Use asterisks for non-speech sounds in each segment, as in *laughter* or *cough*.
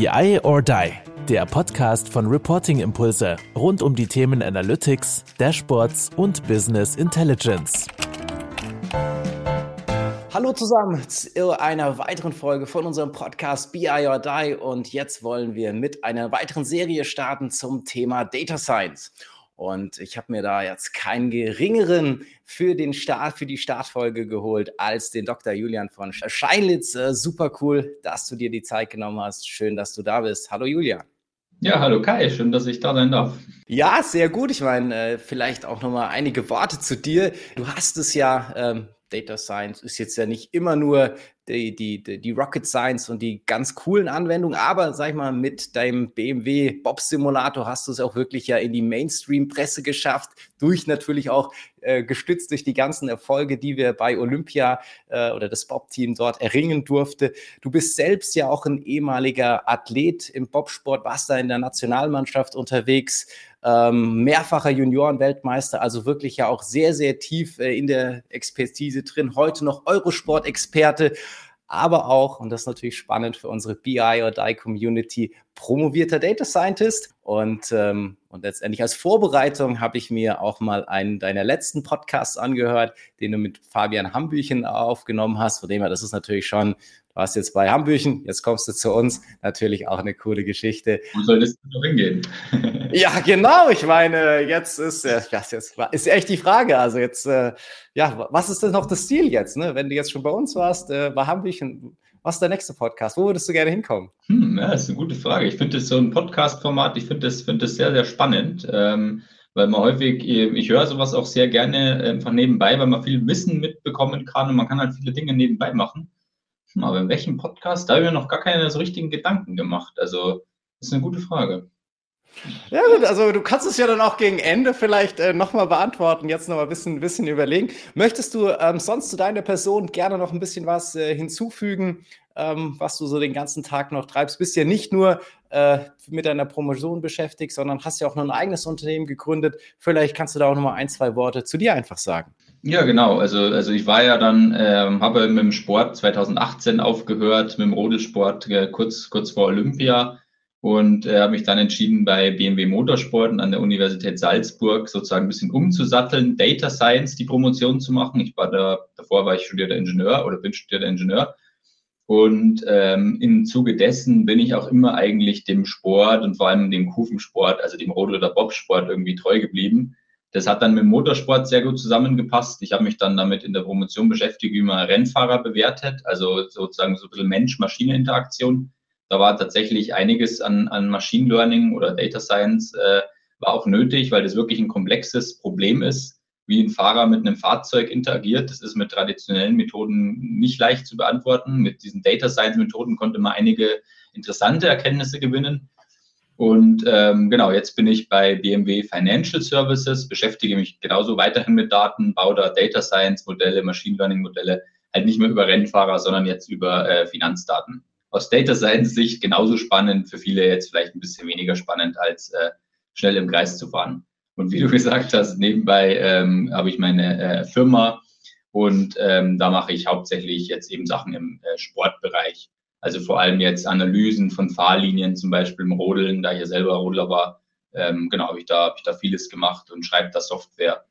BI or Die, der Podcast von Reporting Impulse rund um die Themen Analytics, Dashboards und Business Intelligence. Hallo zusammen zu einer weiteren Folge von unserem Podcast BI or Die und jetzt wollen wir mit einer weiteren Serie starten zum Thema Data Science. Und ich habe mir da jetzt keinen geringeren für den Start, für die Startfolge geholt als den Dr. Julian von Scheinlitz. Äh, super cool, dass du dir die Zeit genommen hast. Schön, dass du da bist. Hallo Julian. Ja, hallo Kai, schön, dass ich da sein darf. Ja, sehr gut. Ich meine, äh, vielleicht auch nochmal einige Worte zu dir. Du hast es ja ähm, Data Science ist jetzt ja nicht immer nur die, die, die Rocket Science und die ganz coolen Anwendungen, aber sag ich mal, mit deinem BMW Bob Simulator hast du es auch wirklich ja in die Mainstream-Presse geschafft, durch natürlich auch äh, gestützt durch die ganzen Erfolge, die wir bei Olympia äh, oder das Bob-Team dort erringen durfte. Du bist selbst ja auch ein ehemaliger Athlet im Bobsport, warst da in der Nationalmannschaft unterwegs ähm, mehrfacher Juniorenweltmeister, also wirklich ja auch sehr, sehr tief äh, in der Expertise drin. Heute noch Eurosport-Experte, aber auch, und das ist natürlich spannend für unsere BI or Die Community, promovierter Data Scientist. Und, ähm, und letztendlich als Vorbereitung habe ich mir auch mal einen deiner letzten Podcasts angehört, den du mit Fabian Hambüchen aufgenommen hast. Von dem her, das ist natürlich schon Du warst jetzt bei Hambüchen, jetzt kommst du zu uns. Natürlich auch eine coole Geschichte. Wo soll das noch hingehen? *laughs* ja, genau. Ich meine, jetzt ist, äh, das jetzt ist echt die Frage. Also jetzt, äh, ja, was ist denn noch das Ziel jetzt? Ne? Wenn du jetzt schon bei uns warst, äh, bei Hambüchen, was ist der nächste Podcast? Wo würdest du gerne hinkommen? Hm, ja, das ist eine gute Frage. Ich finde das so ein Podcast-Format, ich finde das, find das sehr, sehr spannend. Ähm, weil man häufig, ich höre sowas auch sehr gerne einfach nebenbei, weil man viel Wissen mitbekommen kann und man kann halt viele Dinge nebenbei machen. Hm, aber in welchem Podcast? Da habe ich mir noch gar keine so richtigen Gedanken gemacht. Also, das ist eine gute Frage. Ja gut, also du kannst es ja dann auch gegen Ende vielleicht äh, nochmal beantworten, jetzt nochmal ein bisschen, bisschen überlegen. Möchtest du ähm, sonst zu deiner Person gerne noch ein bisschen was äh, hinzufügen, ähm, was du so den ganzen Tag noch treibst? Bist ja nicht nur äh, mit deiner Promotion beschäftigt, sondern hast ja auch noch ein eigenes Unternehmen gegründet. Vielleicht kannst du da auch nochmal ein, zwei Worte zu dir einfach sagen. Ja, genau. Also, also ich war ja dann, ähm, habe mit dem Sport 2018 aufgehört, mit dem Rodelsport äh, kurz, kurz vor Olympia und äh, habe mich dann entschieden, bei BMW Motorsport und an der Universität Salzburg sozusagen ein bisschen umzusatteln, Data Science die Promotion zu machen. Ich war da, davor war ich studierter Ingenieur oder bin studierter Ingenieur. Und ähm, im Zuge dessen bin ich auch immer eigentlich dem Sport und vor allem dem Kufensport, also dem Rodel- oder Bobsport irgendwie treu geblieben. Das hat dann mit dem Motorsport sehr gut zusammengepasst. Ich habe mich dann damit in der Promotion beschäftigt, wie man Rennfahrer bewertet, also sozusagen so ein bisschen Mensch-Maschine-Interaktion. Da war tatsächlich einiges an, an Machine Learning oder Data Science äh, war auch nötig, weil das wirklich ein komplexes Problem ist, wie ein Fahrer mit einem Fahrzeug interagiert. Das ist mit traditionellen Methoden nicht leicht zu beantworten. Mit diesen Data Science Methoden konnte man einige interessante Erkenntnisse gewinnen. Und ähm, genau, jetzt bin ich bei BMW Financial Services, beschäftige mich genauso weiterhin mit Daten, baue da Data Science Modelle, Machine Learning Modelle, halt nicht mehr über Rennfahrer, sondern jetzt über äh, Finanzdaten. Aus Data Science Sicht genauso spannend, für viele jetzt vielleicht ein bisschen weniger spannend, als äh, schnell im Kreis zu fahren. Und wie du *laughs* gesagt hast, nebenbei ähm, habe ich meine äh, Firma und ähm, da mache ich hauptsächlich jetzt eben Sachen im äh, Sportbereich. Also vor allem jetzt Analysen von Fahrlinien, zum Beispiel im Rodeln, da ich ja selber Rodler war. Ähm, genau, habe ich, da, hab ich da vieles gemacht und schreibe da Software.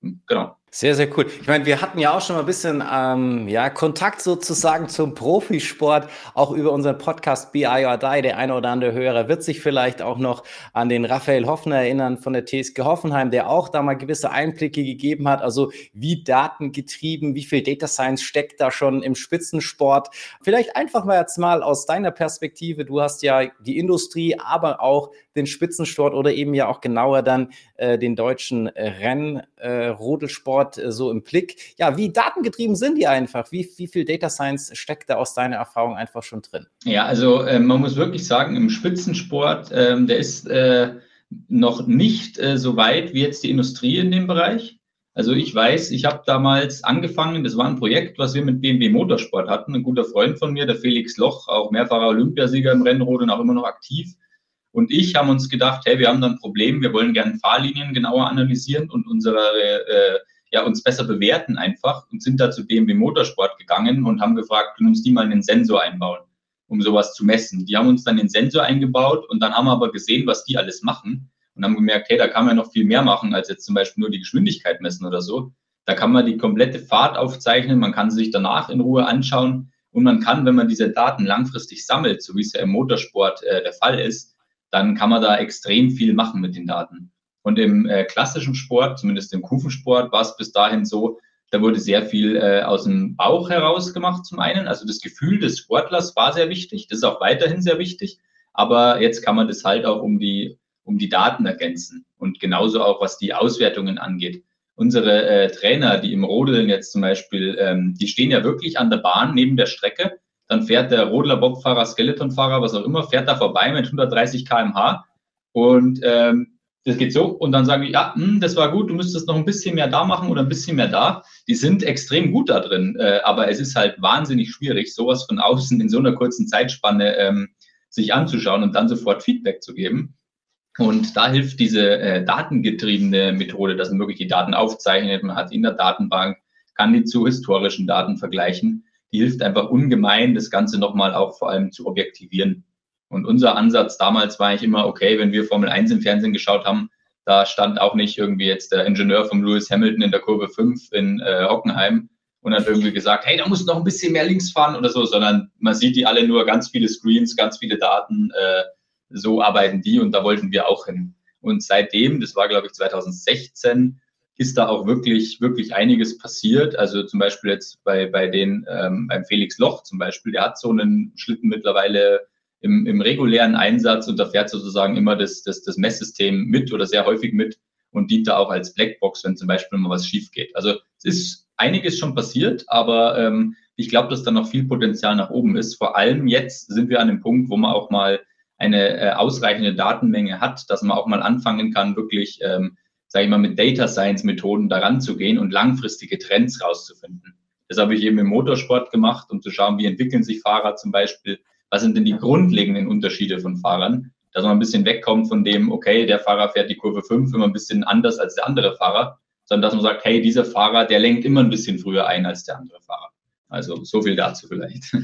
Genau. Sehr, sehr cool. Ich meine, wir hatten ja auch schon mal ein bisschen ähm, ja, Kontakt sozusagen zum Profisport, auch über unseren Podcast BI or Die. Der eine oder andere Hörer wird sich vielleicht auch noch an den Raphael Hoffner erinnern von der TSG Hoffenheim, der auch da mal gewisse Einblicke gegeben hat. Also wie datengetrieben, wie viel Data Science steckt da schon im Spitzensport. Vielleicht einfach mal jetzt mal aus deiner Perspektive. Du hast ja die Industrie, aber auch den Spitzensport oder eben ja auch genauer dann äh, den deutschen Rennrodelsport. Äh, Sport äh, so im Blick. Ja, wie datengetrieben sind die einfach? Wie, wie viel Data Science steckt da aus deiner Erfahrung einfach schon drin? Ja, also äh, man muss wirklich sagen, im Spitzensport, äh, der ist äh, noch nicht äh, so weit wie jetzt die Industrie in dem Bereich. Also ich weiß, ich habe damals angefangen, das war ein Projekt, was wir mit BMW Motorsport hatten. Ein guter Freund von mir, der Felix Loch, auch mehrfacher Olympiasieger im Rennrad und auch immer noch aktiv. Und ich haben uns gedacht, hey, wir haben da ein Problem, wir wollen gerne Fahrlinien genauer analysieren und unsere äh, ja, uns besser bewerten einfach und sind da zu BMW Motorsport gegangen und haben gefragt, können uns die mal einen Sensor einbauen. um sowas zu messen. Die haben uns dann den Sensor eingebaut und dann haben wir aber gesehen, was die alles machen und haben gemerkt, hey, da kann man noch viel mehr machen, als jetzt zum Beispiel nur die Geschwindigkeit messen oder so. Da kann man die komplette Fahrt aufzeichnen, man kann sie sich danach in Ruhe anschauen und man kann, wenn man diese Daten langfristig sammelt, so wie es ja im Motorsport äh, der Fall ist, dann kann man da extrem viel machen mit den Daten. Und im äh, klassischen Sport, zumindest im Kufensport, war es bis dahin so, da wurde sehr viel äh, aus dem Bauch heraus gemacht zum einen. Also das Gefühl des Sportlers war sehr wichtig. Das ist auch weiterhin sehr wichtig. Aber jetzt kann man das halt auch um die, um die Daten ergänzen. Und genauso auch, was die Auswertungen angeht. Unsere äh, Trainer, die im Rodeln jetzt zum Beispiel, ähm, die stehen ja wirklich an der Bahn neben der Strecke. Dann fährt der Rodler, Bobfahrer, Skeletonfahrer, was auch immer, fährt da vorbei mit 130 kmh. Und ähm, das geht so und dann sagen die, ja, hm, das war gut, du müsstest noch ein bisschen mehr da machen oder ein bisschen mehr da. Die sind extrem gut da drin, äh, aber es ist halt wahnsinnig schwierig, sowas von außen in so einer kurzen Zeitspanne ähm, sich anzuschauen und dann sofort Feedback zu geben. Und da hilft diese äh, datengetriebene Methode, dass man wirklich die Daten aufzeichnet, man hat in der Datenbank, kann die zu historischen Daten vergleichen. Die hilft einfach ungemein, das Ganze nochmal auch vor allem zu objektivieren. Und unser Ansatz damals war eigentlich immer, okay, wenn wir Formel 1 im Fernsehen geschaut haben, da stand auch nicht irgendwie jetzt der Ingenieur von Lewis Hamilton in der Kurve 5 in äh, Hockenheim und hat irgendwie gesagt, hey, da muss noch ein bisschen mehr links fahren oder so, sondern man sieht die alle nur ganz viele Screens, ganz viele Daten, äh, so arbeiten die und da wollten wir auch hin. Und seitdem, das war glaube ich 2016, ist da auch wirklich, wirklich einiges passiert. Also zum Beispiel jetzt bei, bei den, ähm, beim Felix Loch zum Beispiel, der hat so einen Schlitten mittlerweile im, im regulären Einsatz und da fährt sozusagen immer das, das, das Messsystem mit oder sehr häufig mit und dient da auch als Blackbox, wenn zum Beispiel mal was schief geht. Also es ist einiges schon passiert, aber ähm, ich glaube, dass da noch viel Potenzial nach oben ist. Vor allem jetzt sind wir an dem Punkt, wo man auch mal eine äh, ausreichende Datenmenge hat, dass man auch mal anfangen kann, wirklich, ähm, sage ich mal, mit Data Science Methoden daran zu gehen und langfristige Trends rauszufinden. Das habe ich eben im Motorsport gemacht, um zu schauen, wie entwickeln sich Fahrer zum Beispiel, was sind denn die grundlegenden Unterschiede von Fahrern, dass man ein bisschen wegkommt von dem, okay, der Fahrer fährt die Kurve 5 immer ein bisschen anders als der andere Fahrer, sondern dass man sagt, hey, dieser Fahrer, der lenkt immer ein bisschen früher ein als der andere Fahrer. Also so viel dazu vielleicht.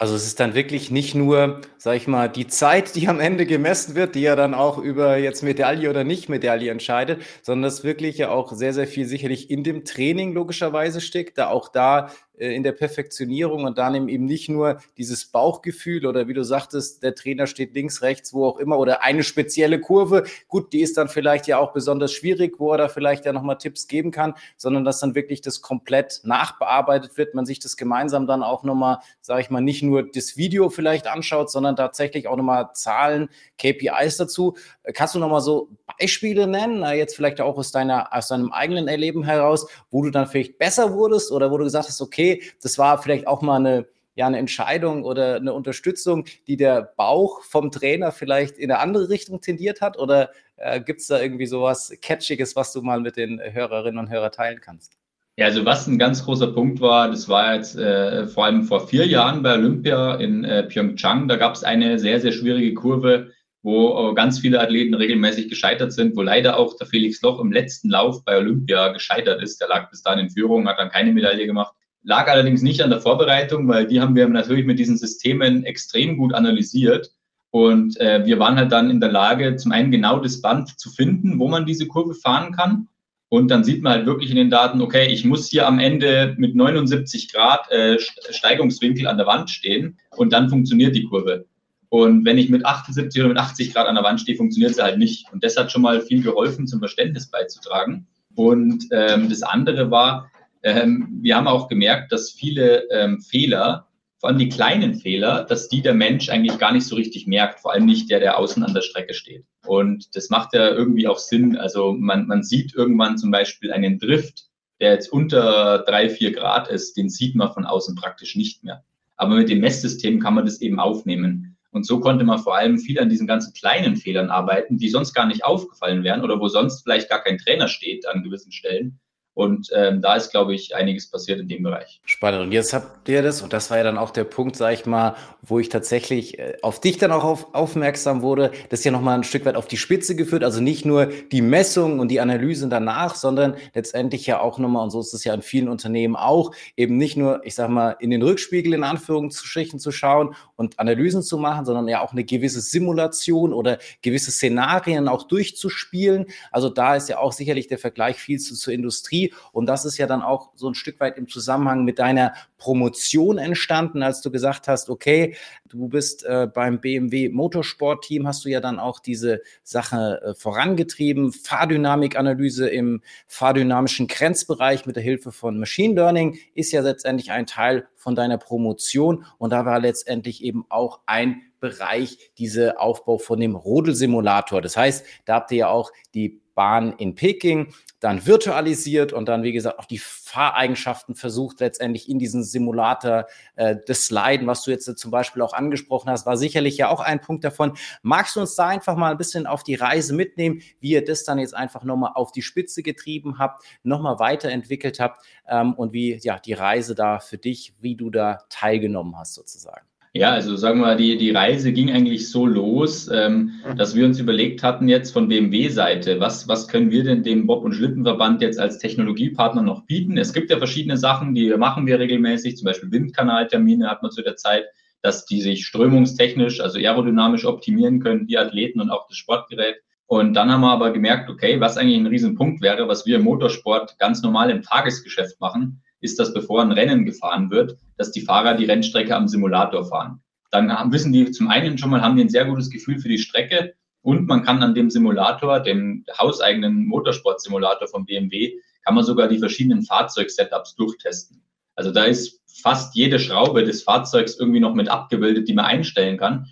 Also es ist dann wirklich nicht nur, sag ich mal, die Zeit, die am Ende gemessen wird, die ja dann auch über jetzt Medaille oder nicht Medaille entscheidet, sondern das wirklich ja auch sehr, sehr viel sicherlich in dem Training logischerweise steckt, da auch da in der Perfektionierung und dann eben nicht nur dieses Bauchgefühl oder wie du sagtest, der Trainer steht links, rechts, wo auch immer oder eine spezielle Kurve. Gut, die ist dann vielleicht ja auch besonders schwierig, wo er da vielleicht ja nochmal Tipps geben kann, sondern dass dann wirklich das komplett nachbearbeitet wird, man sich das gemeinsam dann auch nochmal, sage ich mal, nicht nur das Video vielleicht anschaut, sondern tatsächlich auch nochmal Zahlen, KPIs dazu. Kannst du nochmal so Beispiele nennen, jetzt vielleicht auch aus deiner, aus deinem eigenen Erleben heraus, wo du dann vielleicht besser wurdest oder wo du gesagt hast, okay, das war vielleicht auch mal eine, ja, eine Entscheidung oder eine Unterstützung, die der Bauch vom Trainer vielleicht in eine andere Richtung tendiert hat? Oder äh, gibt es da irgendwie sowas Catchiges, was du mal mit den Hörerinnen und Hörern teilen kannst? Ja, also was ein ganz großer Punkt war, das war jetzt äh, vor allem vor vier Jahren bei Olympia in äh, Pyeongchang. Da gab es eine sehr, sehr schwierige Kurve, wo äh, ganz viele Athleten regelmäßig gescheitert sind, wo leider auch der Felix Loch im letzten Lauf bei Olympia gescheitert ist. Der lag bis dahin in Führung, hat dann keine Medaille gemacht. Lag allerdings nicht an der Vorbereitung, weil die haben wir natürlich mit diesen Systemen extrem gut analysiert. Und äh, wir waren halt dann in der Lage, zum einen genau das Band zu finden, wo man diese Kurve fahren kann. Und dann sieht man halt wirklich in den Daten, okay, ich muss hier am Ende mit 79 Grad äh, Steigungswinkel an der Wand stehen und dann funktioniert die Kurve. Und wenn ich mit 78 oder mit 80 Grad an der Wand stehe, funktioniert sie halt nicht. Und das hat schon mal viel geholfen, zum Verständnis beizutragen. Und ähm, das andere war, ähm, wir haben auch gemerkt, dass viele ähm, Fehler, vor allem die kleinen Fehler, dass die der Mensch eigentlich gar nicht so richtig merkt, vor allem nicht der, der außen an der Strecke steht. Und das macht ja irgendwie auch Sinn. Also man, man sieht irgendwann zum Beispiel einen Drift, der jetzt unter drei, vier Grad ist, den sieht man von außen praktisch nicht mehr. Aber mit dem Messsystem kann man das eben aufnehmen. Und so konnte man vor allem viel an diesen ganzen kleinen Fehlern arbeiten, die sonst gar nicht aufgefallen wären oder wo sonst vielleicht gar kein Trainer steht an gewissen Stellen Und ähm, da ist, glaube ich, einiges passiert in dem Bereich. Spannend. Und jetzt habt ihr das, und das war ja dann auch der Punkt, sag ich mal, wo ich tatsächlich äh, auf dich dann auch auf, aufmerksam wurde, das ja nochmal ein Stück weit auf die Spitze geführt. Also nicht nur die Messung und die Analysen danach, sondern letztendlich ja auch nochmal, und so ist es ja in vielen Unternehmen auch, eben nicht nur, ich sag mal, in den Rückspiegel in Anführungsstrichen zu schauen und Analysen zu machen, sondern ja auch eine gewisse Simulation oder gewisse Szenarien auch durchzuspielen. Also da ist ja auch sicherlich der Vergleich viel zu, zur Industrie und das ist ja dann auch so ein Stück weit im Zusammenhang mit deiner Promotion entstanden, als du gesagt hast, okay, du bist äh, beim BMW Motorsport-Team, hast du ja dann auch diese Sache äh, vorangetrieben. Fahrdynamikanalyse im fahrdynamischen Grenzbereich mit der Hilfe von Machine Learning ist ja letztendlich ein Teil von deiner Promotion und da war letztendlich eben auch ein Bereich diese Aufbau von dem Rodelsimulator. Das heißt, da habt ihr ja auch die Bahn in Peking dann virtualisiert und dann, wie gesagt, auch die Fahreigenschaften versucht, letztendlich in diesen Simulator äh, des Sliden, was du jetzt zum Beispiel auch angesprochen hast, war sicherlich ja auch ein Punkt davon. Magst du uns da einfach mal ein bisschen auf die Reise mitnehmen, wie ihr das dann jetzt einfach nochmal auf die Spitze getrieben habt, nochmal weiterentwickelt habt ähm, und wie ja die Reise da für dich, wie du da teilgenommen hast sozusagen? Ja, also sagen wir, die, die Reise ging eigentlich so los, ähm, mhm. dass wir uns überlegt hatten jetzt von BMW-Seite, was, was können wir denn dem Bob- und Schlittenverband jetzt als Technologiepartner noch bieten? Es gibt ja verschiedene Sachen, die machen wir regelmäßig, zum Beispiel Windkanaltermine hat man zu der Zeit, dass die sich strömungstechnisch, also aerodynamisch optimieren können, die Athleten und auch das Sportgerät. Und dann haben wir aber gemerkt, okay, was eigentlich ein Riesenpunkt wäre, was wir im Motorsport ganz normal im Tagesgeschäft machen, ist, dass bevor ein Rennen gefahren wird, dass die Fahrer die Rennstrecke am Simulator fahren. Dann haben, wissen die zum einen schon mal, haben die ein sehr gutes Gefühl für die Strecke und man kann an dem Simulator, dem hauseigenen Motorsport-Simulator von BMW, kann man sogar die verschiedenen Fahrzeugsetups durchtesten. Also da ist fast jede Schraube des Fahrzeugs irgendwie noch mit abgebildet, die man einstellen kann.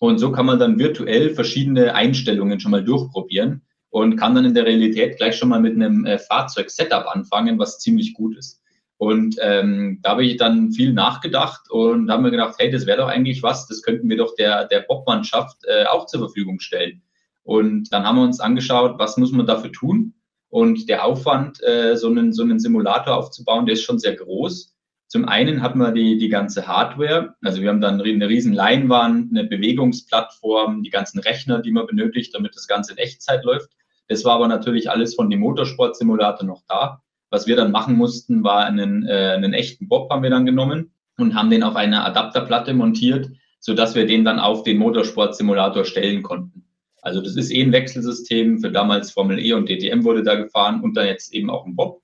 Und so kann man dann virtuell verschiedene Einstellungen schon mal durchprobieren und kann dann in der Realität gleich schon mal mit einem äh, Fahrzeug-Setup anfangen, was ziemlich gut ist. Und ähm, da habe ich dann viel nachgedacht und habe mir gedacht, hey, das wäre doch eigentlich was, das könnten wir doch der, der Bobmannschaft äh, auch zur Verfügung stellen. Und dann haben wir uns angeschaut, was muss man dafür tun? Und der Aufwand, äh, so, einen, so einen Simulator aufzubauen, der ist schon sehr groß. Zum einen hat man die, die ganze Hardware, also wir haben dann eine riesen Leinwand, eine Bewegungsplattform, die ganzen Rechner, die man benötigt, damit das Ganze in Echtzeit läuft. Das war aber natürlich alles von dem Motorsport-Simulator noch da. Was wir dann machen mussten, war einen, äh, einen echten Bob haben wir dann genommen und haben den auf eine Adapterplatte montiert, so dass wir den dann auf den Motorsport-Simulator stellen konnten. Also das ist eh ein Wechselsystem. Für damals Formel E und DTM wurde da gefahren und dann jetzt eben auch ein Bob.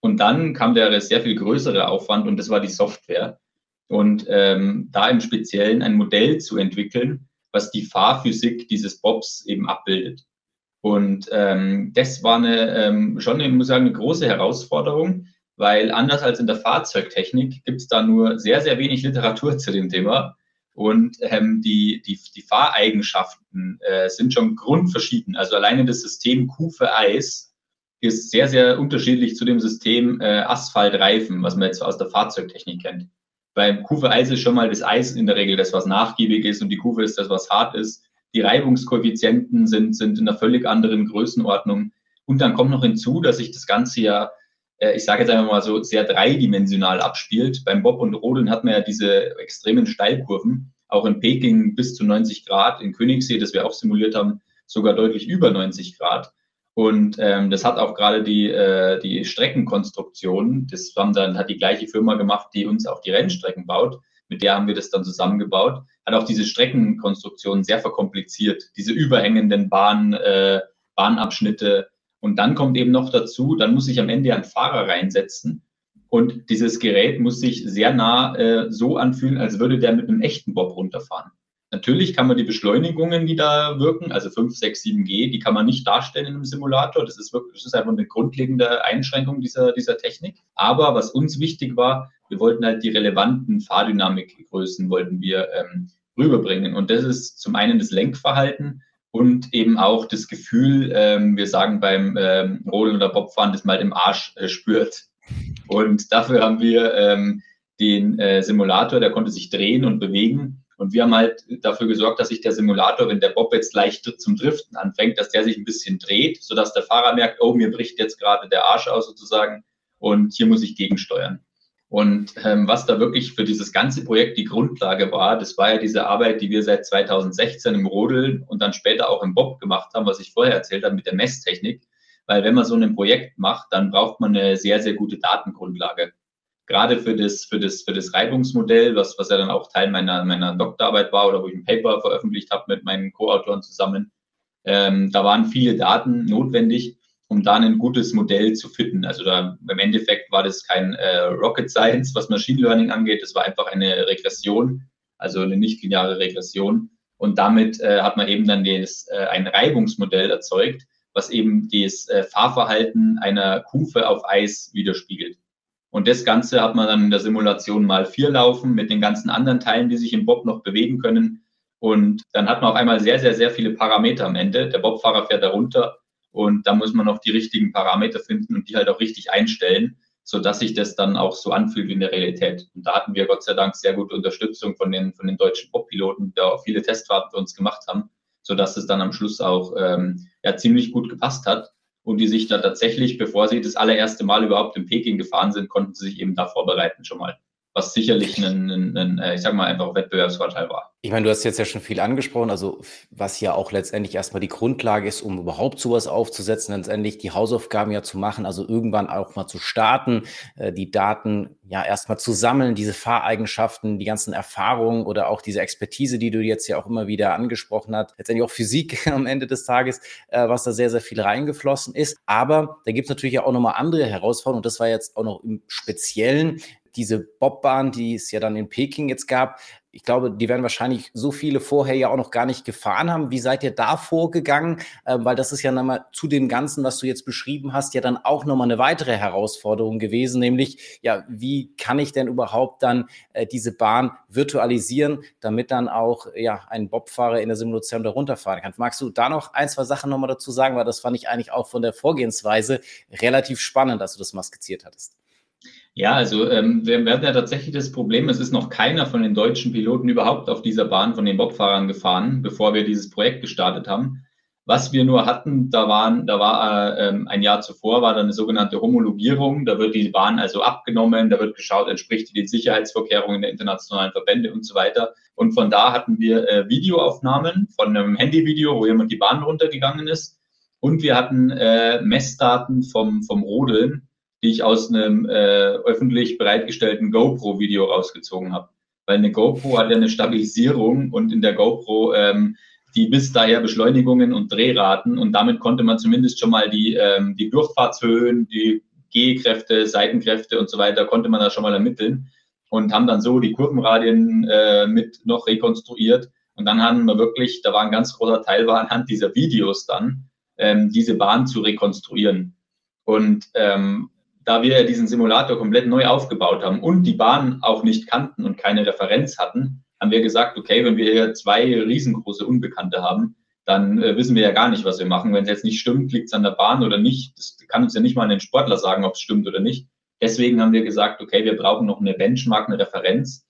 Und dann kam der sehr viel größere Aufwand und das war die Software. Und ähm, da im Speziellen ein Modell zu entwickeln, was die Fahrphysik dieses Bobs eben abbildet. Und ähm, das war eine, ähm, schon, ich muss sagen, eine große Herausforderung, weil anders als in der Fahrzeugtechnik gibt es da nur sehr, sehr wenig Literatur zu dem Thema. Und ähm, die, die, die Fahreigenschaften äh, sind schon grundverschieden. Also alleine das System für Eis ist sehr, sehr unterschiedlich zu dem System äh, Asphaltreifen, was man jetzt aus der Fahrzeugtechnik kennt. Beim für Eis ist schon mal das Eis in der Regel das, was nachgiebig ist und die Kufe ist das, was hart ist. Die Reibungskoeffizienten sind, sind in einer völlig anderen Größenordnung. Und dann kommt noch hinzu, dass sich das Ganze ja, äh, ich sage jetzt einfach mal so, sehr dreidimensional abspielt. Beim Bob und Rodeln hat man ja diese extremen Steilkurven, auch in Peking bis zu 90 Grad, in Königssee, das wir auch simuliert haben, sogar deutlich über 90 Grad. Und ähm, das hat auch gerade die, äh, die Streckenkonstruktion, das haben dann, hat die gleiche Firma gemacht, die uns auch die Rennstrecken baut. Mit der haben wir das dann zusammengebaut hat auch diese Streckenkonstruktion sehr verkompliziert, diese überhängenden Bahn, äh, Bahnabschnitte. Und dann kommt eben noch dazu, dann muss ich am Ende einen Fahrer reinsetzen. Und dieses Gerät muss sich sehr nah äh, so anfühlen, als würde der mit einem echten Bob runterfahren. Natürlich kann man die Beschleunigungen, die da wirken, also 5, 6, 7G, die kann man nicht darstellen in einem Simulator. Das ist wirklich, das ist einfach eine grundlegende Einschränkung dieser, dieser Technik. Aber was uns wichtig war, wir wollten halt die relevanten Fahrdynamikgrößen wollten wir ähm, rüberbringen. Und das ist zum einen das Lenkverhalten und eben auch das Gefühl, ähm, wir sagen beim ähm, Rodeln oder Bobfahren, dass man halt im Arsch äh, spürt. Und dafür haben wir ähm, den äh, Simulator, der konnte sich drehen und bewegen. Und wir haben halt dafür gesorgt, dass sich der Simulator, wenn der Bob jetzt leicht zum Driften anfängt, dass der sich ein bisschen dreht, sodass der Fahrer merkt, oh, mir bricht jetzt gerade der Arsch aus sozusagen und hier muss ich gegensteuern. Und ähm, was da wirklich für dieses ganze Projekt die Grundlage war, das war ja diese Arbeit, die wir seit 2016 im Rodeln und dann später auch im Bob gemacht haben, was ich vorher erzählt habe mit der Messtechnik. Weil wenn man so ein Projekt macht, dann braucht man eine sehr, sehr gute Datengrundlage. Gerade für das, für das, für das Reibungsmodell, was, was ja dann auch Teil meiner, meiner Doktorarbeit war oder wo ich ein Paper veröffentlicht habe mit meinen Co-Autoren zusammen, ähm, da waren viele Daten notwendig um dann ein gutes Modell zu fitten. Also da im Endeffekt war das kein äh, Rocket Science, was Machine Learning angeht. Das war einfach eine Regression, also eine nicht lineare Regression. Und damit äh, hat man eben dann das, äh, ein Reibungsmodell erzeugt, was eben das äh, Fahrverhalten einer Kufe auf Eis widerspiegelt. Und das Ganze hat man dann in der Simulation mal vier laufen mit den ganzen anderen Teilen, die sich im Bob noch bewegen können. Und dann hat man auf einmal sehr, sehr, sehr viele Parameter am Ende. Der Bobfahrer fährt darunter und da muss man noch die richtigen Parameter finden und die halt auch richtig einstellen, so dass sich das dann auch so anfühlt wie in der Realität. Und da hatten wir Gott sei Dank sehr gute Unterstützung von den, von den deutschen Pop-Piloten, die auch viele Testfahrten für uns gemacht haben, so dass es dann am Schluss auch ähm, ja, ziemlich gut gepasst hat. Und die sich da tatsächlich, bevor sie das allererste Mal überhaupt in Peking gefahren sind, konnten sie sich eben da vorbereiten schon mal was sicherlich ein, ein, ein, äh, ich sag mal, einfach Wettbewerbsvorteil war. Ich meine, du hast jetzt ja schon viel angesprochen, also was ja auch letztendlich erstmal die Grundlage ist, um überhaupt sowas aufzusetzen, letztendlich die Hausaufgaben ja zu machen, also irgendwann auch mal zu starten, äh, die Daten ja erstmal zu sammeln, diese Fahreigenschaften, die ganzen Erfahrungen oder auch diese Expertise, die du jetzt ja auch immer wieder angesprochen hast, letztendlich auch Physik *laughs* am Ende des Tages, äh, was da sehr, sehr viel reingeflossen ist. Aber da gibt es natürlich auch nochmal andere Herausforderungen und das war jetzt auch noch im Speziellen diese Bobbahn, die es ja dann in Peking jetzt gab, ich glaube, die werden wahrscheinlich so viele vorher ja auch noch gar nicht gefahren haben. Wie seid ihr da vorgegangen? Äh, weil das ist ja nochmal zu dem Ganzen, was du jetzt beschrieben hast, ja dann auch nochmal eine weitere Herausforderung gewesen, nämlich, ja, wie kann ich denn überhaupt dann äh, diese Bahn virtualisieren, damit dann auch ja, ein Bobfahrer in der Simulation da runterfahren kann? Magst du da noch ein, zwei Sachen nochmal dazu sagen? Weil das fand ich eigentlich auch von der Vorgehensweise relativ spannend, dass du das mal skizziert hattest. Ja, also ähm, wir, hatten ja tatsächlich das Problem, es ist noch keiner von den deutschen Piloten überhaupt auf dieser Bahn von den Bobfahrern gefahren, bevor wir dieses Projekt gestartet haben. Was wir nur hatten, da waren, da war äh, ähm, ein Jahr zuvor war dann eine sogenannte Homologierung. Da wird die Bahn also abgenommen, da wird geschaut, entspricht die den Sicherheitsvorkehrungen der internationalen Verbände und so weiter. Und von da hatten wir äh, Videoaufnahmen von einem Handyvideo, wo jemand die Bahn runtergegangen ist. Und wir hatten äh, Messdaten vom, vom Rodeln, die ich aus einem äh, öffentlich bereitgestellten GoPro-Video rausgezogen habe. Weil eine GoPro hat ja eine Stabilisierung und in der GoPro, ähm, die misst daher Beschleunigungen und Drehraten und damit konnte man zumindest schon mal die, ähm, die Durchfahrtshöhen, die G-Kräfte, Seitenkräfte und so weiter, konnte man da schon mal ermitteln und haben dann so die Kurvenradien äh, mit noch rekonstruiert. Und dann haben wir wirklich, da war ein ganz großer Teil, war anhand dieser Videos dann, ähm, diese Bahn zu rekonstruieren. Und ähm, da wir diesen Simulator komplett neu aufgebaut haben und die Bahn auch nicht kannten und keine Referenz hatten, haben wir gesagt, okay, wenn wir hier zwei riesengroße Unbekannte haben, dann äh, wissen wir ja gar nicht, was wir machen. Wenn es jetzt nicht stimmt, liegt es an der Bahn oder nicht. Das kann uns ja nicht mal ein Sportler sagen, ob es stimmt oder nicht. Deswegen haben wir gesagt, okay, wir brauchen noch eine Benchmark, eine Referenz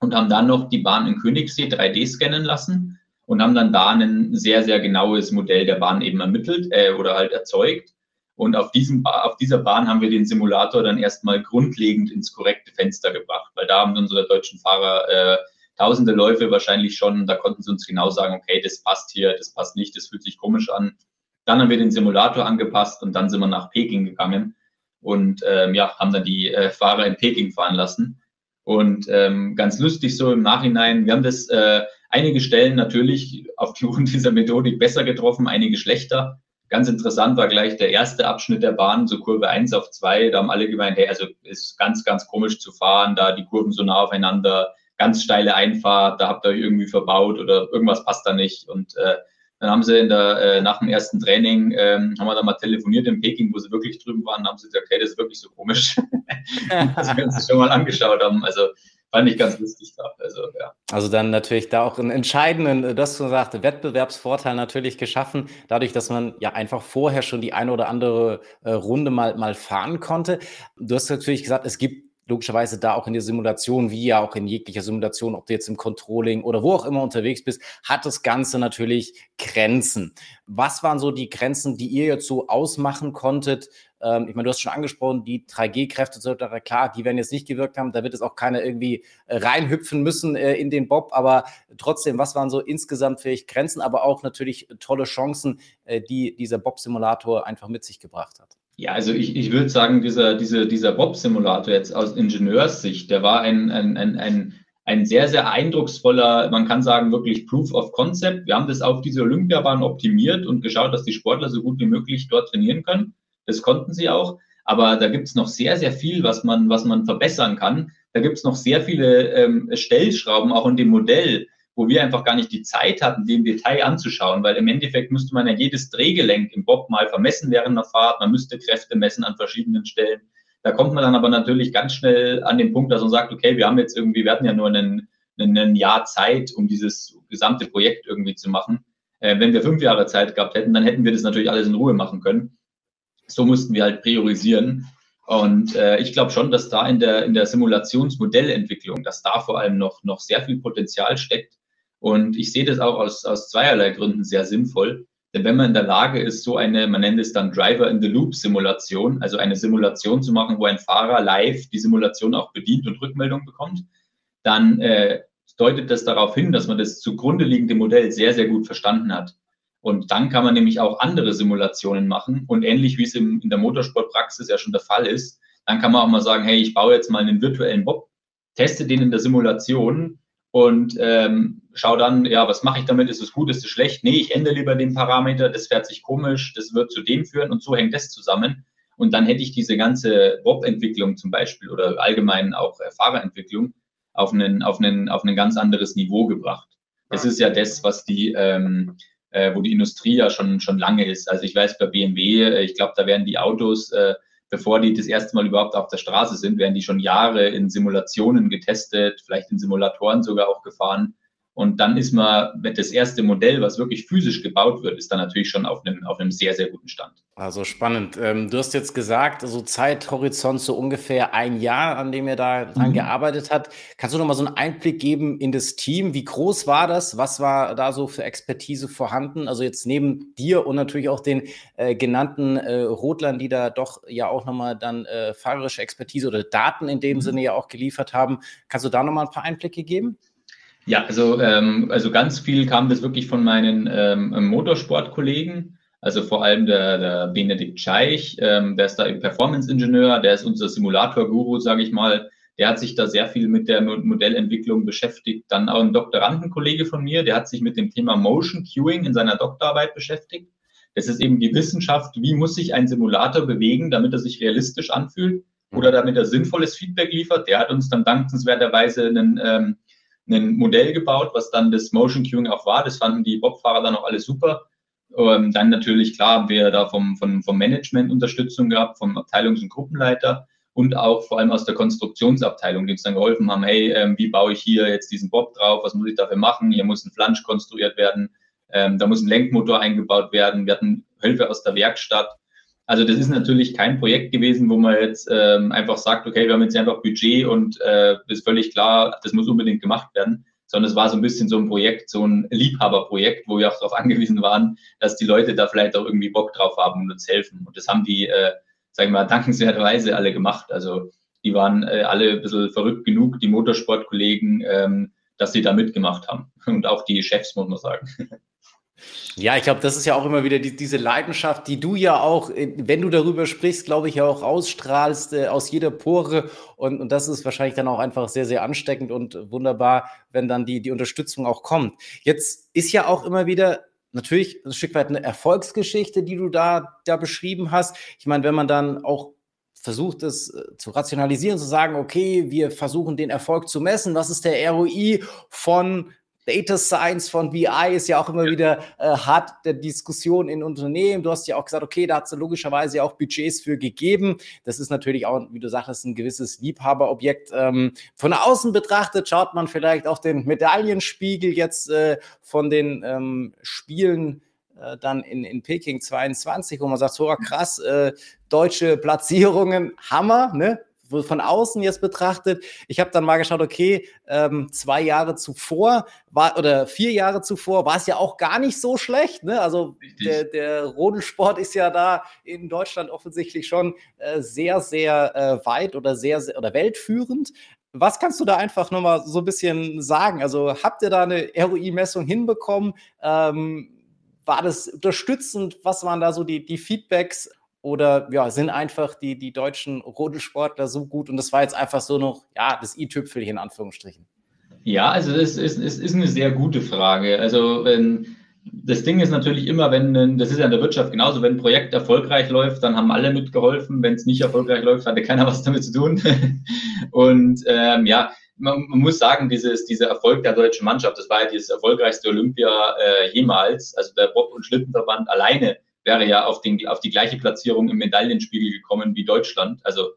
und haben dann noch die Bahn in Königssee 3D scannen lassen und haben dann da ein sehr, sehr genaues Modell der Bahn eben ermittelt äh, oder halt erzeugt und auf, diesem, auf dieser Bahn haben wir den Simulator dann erstmal grundlegend ins korrekte Fenster gebracht, weil da haben unsere deutschen Fahrer äh, tausende Läufe wahrscheinlich schon, da konnten sie uns genau sagen, okay, das passt hier, das passt nicht, das fühlt sich komisch an. Dann haben wir den Simulator angepasst und dann sind wir nach Peking gegangen und ähm, ja, haben dann die äh, Fahrer in Peking fahren lassen. Und ähm, ganz lustig so im Nachhinein, wir haben das äh, einige Stellen natürlich aufgrund *laughs* dieser Methodik besser getroffen, einige schlechter. Ganz interessant war gleich der erste Abschnitt der Bahn, so Kurve 1 auf 2. Da haben alle gemeint, hey, also ist ganz, ganz komisch zu fahren, da die Kurven so nah aufeinander, ganz steile Einfahrt, da habt ihr euch irgendwie verbaut oder irgendwas passt da nicht. Und äh, dann haben sie in der, äh, nach dem ersten Training, ähm, haben wir dann mal telefoniert in Peking, wo sie wirklich drüben waren, haben sie gesagt, okay, das ist wirklich so komisch, *laughs* dass wir uns das schon mal angeschaut haben. Also fand ich ganz lustig da. Also, ja. also dann natürlich da auch einen entscheidenden, das du sagst, Wettbewerbsvorteil natürlich geschaffen, dadurch, dass man ja einfach vorher schon die eine oder andere äh, Runde mal, mal fahren konnte. Du hast natürlich gesagt, es gibt logischerweise da auch in der Simulation, wie ja auch in jeglicher Simulation, ob du jetzt im Controlling oder wo auch immer unterwegs bist, hat das Ganze natürlich Grenzen. Was waren so die Grenzen, die ihr jetzt so ausmachen konntet, Ähm, ich meine, du hast schon angesprochen, die 3G-Kräfte, klar, die werden jetzt nicht gewirkt haben. Da wird es auch keiner irgendwie äh, reinhüpfen müssen äh, in den Bob. Aber trotzdem, was waren so insgesamt vielleicht Grenzen, aber auch natürlich tolle Chancen, äh, die dieser Bob-Simulator einfach mit sich gebracht hat? Ja, also ich, ich würde sagen, dieser, dieser, dieser Bob-Simulator jetzt aus Ingenieurssicht, der war ein, ein, ein, ein, ein sehr, sehr eindrucksvoller, man kann sagen, wirklich Proof of Concept. Wir haben das auf diese Olympiabahn optimiert und geschaut, dass die Sportler so gut wie möglich dort trainieren können. Das konnten sie auch. Aber da gibt es noch sehr, sehr viel, was man, was man verbessern kann. Da gibt es noch sehr viele ähm, Stellschrauben, auch in dem Modell, wo wir einfach gar nicht die Zeit hatten, den Detail anzuschauen, weil im Endeffekt müsste man ja jedes Drehgelenk im Bob mal vermessen während der Fahrt, man müsste Kräfte messen an verschiedenen Stellen. Da kommt man dann aber natürlich ganz schnell an den Punkt, dass man sagt, okay, wir haben jetzt irgendwie, wir hatten ja nur einen, einen Jahr Zeit, um dieses gesamte Projekt irgendwie zu machen. Äh, wenn wir fünf Jahre Zeit gehabt hätten, dann hätten wir das natürlich alles in Ruhe machen können. So mussten wir halt priorisieren. Und äh, ich glaube schon, dass da in der, in der Simulationsmodellentwicklung, dass da vor allem noch, noch sehr viel Potenzial steckt, und ich sehe das auch aus, aus zweierlei Gründen sehr sinnvoll. Denn wenn man in der Lage ist, so eine, man nennt es dann Driver in the Loop Simulation, also eine Simulation zu machen, wo ein Fahrer live die Simulation auch bedient und Rückmeldung bekommt, dann äh, deutet das darauf hin, dass man das zugrunde liegende Modell sehr, sehr gut verstanden hat. Und dann kann man nämlich auch andere Simulationen machen. Und ähnlich wie es im, in der Motorsportpraxis ja schon der Fall ist, dann kann man auch mal sagen, hey, ich baue jetzt mal einen virtuellen Bob, teste den in der Simulation und ähm, schau dann, ja, was mache ich damit? Ist es gut, ist es schlecht? Nee, ich ändere lieber den Parameter, das fährt sich komisch, das wird zu dem führen und so hängt das zusammen. Und dann hätte ich diese ganze Bob-Entwicklung zum Beispiel oder allgemein auch äh, Fahrerentwicklung auf einen, auf einen, auf ein ganz anderes Niveau gebracht. Das ist ja das, was die, ähm, äh, wo die Industrie ja schon, schon lange ist. Also ich weiß bei BMW, äh, ich glaube, da werden die Autos äh, bevor die das erste Mal überhaupt auf der Straße sind, werden die schon Jahre in Simulationen getestet, vielleicht in Simulatoren sogar auch gefahren. Und dann ist man, das erste Modell, was wirklich physisch gebaut wird, ist dann natürlich schon auf einem, auf einem sehr, sehr guten Stand. Also spannend. Ähm, du hast jetzt gesagt, so also Zeithorizont so ungefähr ein Jahr, an dem ihr da dran mhm. gearbeitet habt. Kannst du noch mal so einen Einblick geben in das Team? Wie groß war das? Was war da so für Expertise vorhanden? Also jetzt neben dir und natürlich auch den äh, genannten äh, Rotlern, die da doch ja auch noch mal dann äh, fahrerische Expertise oder Daten in dem mhm. Sinne ja auch geliefert haben. Kannst du da noch mal ein paar Einblicke geben? Ja, also, ähm, also ganz viel kam das wirklich von meinen ähm, Motorsportkollegen. Also vor allem der, der Benedikt Scheich, ähm, der ist da im Performance-Ingenieur, der ist unser Simulator-Guru, sage ich mal. Der hat sich da sehr viel mit der Modellentwicklung beschäftigt. Dann auch ein Doktorandenkollege von mir, der hat sich mit dem Thema Motion Cueing in seiner Doktorarbeit beschäftigt. Das ist eben die Wissenschaft, wie muss sich ein Simulator bewegen, damit er sich realistisch anfühlt oder damit er sinnvolles Feedback liefert. Der hat uns dann dankenswerterweise einen ähm, ein Modell gebaut, was dann das Motion Queuing auch war. Das fanden die Bobfahrer dann auch alle super. Ähm, dann natürlich, klar, haben wir da vom, vom, vom Management Unterstützung gehabt, vom Abteilungs- und Gruppenleiter und auch vor allem aus der Konstruktionsabteilung, die uns dann geholfen haben, hey, ähm, wie baue ich hier jetzt diesen Bob drauf, was muss ich dafür machen, hier muss ein Flansch konstruiert werden, ähm, da muss ein Lenkmotor eingebaut werden, wir hatten Hilfe aus der Werkstatt, also das ist natürlich kein Projekt gewesen, wo man jetzt ähm, einfach sagt, okay, wir haben jetzt einfach Budget und äh, ist völlig klar, das muss unbedingt gemacht werden, sondern es war so ein bisschen so ein Projekt, so ein Liebhaberprojekt, wo wir auch darauf *laughs* angewiesen waren, dass die Leute da vielleicht auch irgendwie Bock drauf haben und uns helfen. Und das haben die, äh, sagen wir mal, *laughs* dankenswerterweise alle gemacht. Also die waren äh, alle ein bisschen verrückt genug, die Motorsportkollegen, ähm, dass sie da mitgemacht haben. *laughs* Und auch die Chefs, muss man sagen. Ja, ich glaube, das ist ja auch immer wieder die, diese Leidenschaft, die du ja auch, äh, wenn du darüber sprichst, glaube ich, ja auch ausstrahlst äh, aus jeder Pore. Und, und das ist wahrscheinlich dann auch einfach sehr, sehr ansteckend und wunderbar, wenn dann die, die Unterstützung auch kommt. Jetzt ist ja auch immer wieder natürlich ein Stück weit eine Erfolgsgeschichte, die du da, da beschrieben hast. Ich meine, wenn man dann auch versucht es äh, zu rationalisieren, zu sagen, okay, wir versuchen den Erfolg zu messen. Was ist der ROI von Data Science von BI ist ja auch immer ja. wieder äh, hart der Diskussion in Unternehmen. Du hast ja auch gesagt, okay, da hat es logischerweise auch Budgets für gegeben. Das ist natürlich auch, wie du sagst, ein gewisses Liebhaberobjekt. Ähm, von außen betrachtet schaut man vielleicht auf den Medaillenspiegel jetzt äh, von den ähm, Spielen äh, dann in, in Peking 22, wo man sagt, so krass, äh, deutsche Platzierungen, Hammer, ne? Von außen jetzt betrachtet, ich habe dann mal geschaut, okay, ähm, zwei Jahre zuvor war oder vier Jahre zuvor war es ja auch gar nicht so schlecht. Ne? Also der, der Rodelsport ist ja da in Deutschland offensichtlich schon äh, sehr, sehr äh, weit oder sehr, sehr oder weltführend. Was kannst du da einfach nochmal so ein bisschen sagen? Also habt ihr da eine ROI-Messung hinbekommen? Ähm, war das unterstützend? Was waren da so die, die Feedbacks? Oder ja, sind einfach die, die deutschen Rodelsportler so gut und das war jetzt einfach so noch, ja, das i-Tüpfel in Anführungsstrichen? Ja, also das ist, ist, ist eine sehr gute Frage. Also wenn, das Ding ist natürlich immer, wenn, das ist ja in der Wirtschaft genauso, wenn ein Projekt erfolgreich läuft, dann haben alle mitgeholfen. Wenn es nicht erfolgreich läuft, hatte keiner was damit zu tun. *laughs* und ähm, ja, man, man, muss sagen, dieses, dieser Erfolg der deutschen Mannschaft, das war ja dieses erfolgreichste Olympia äh, jemals. Also der Bob- und Schlittenverband alleine wäre ja auf, den, auf die gleiche Platzierung im Medaillenspiegel gekommen wie Deutschland. Also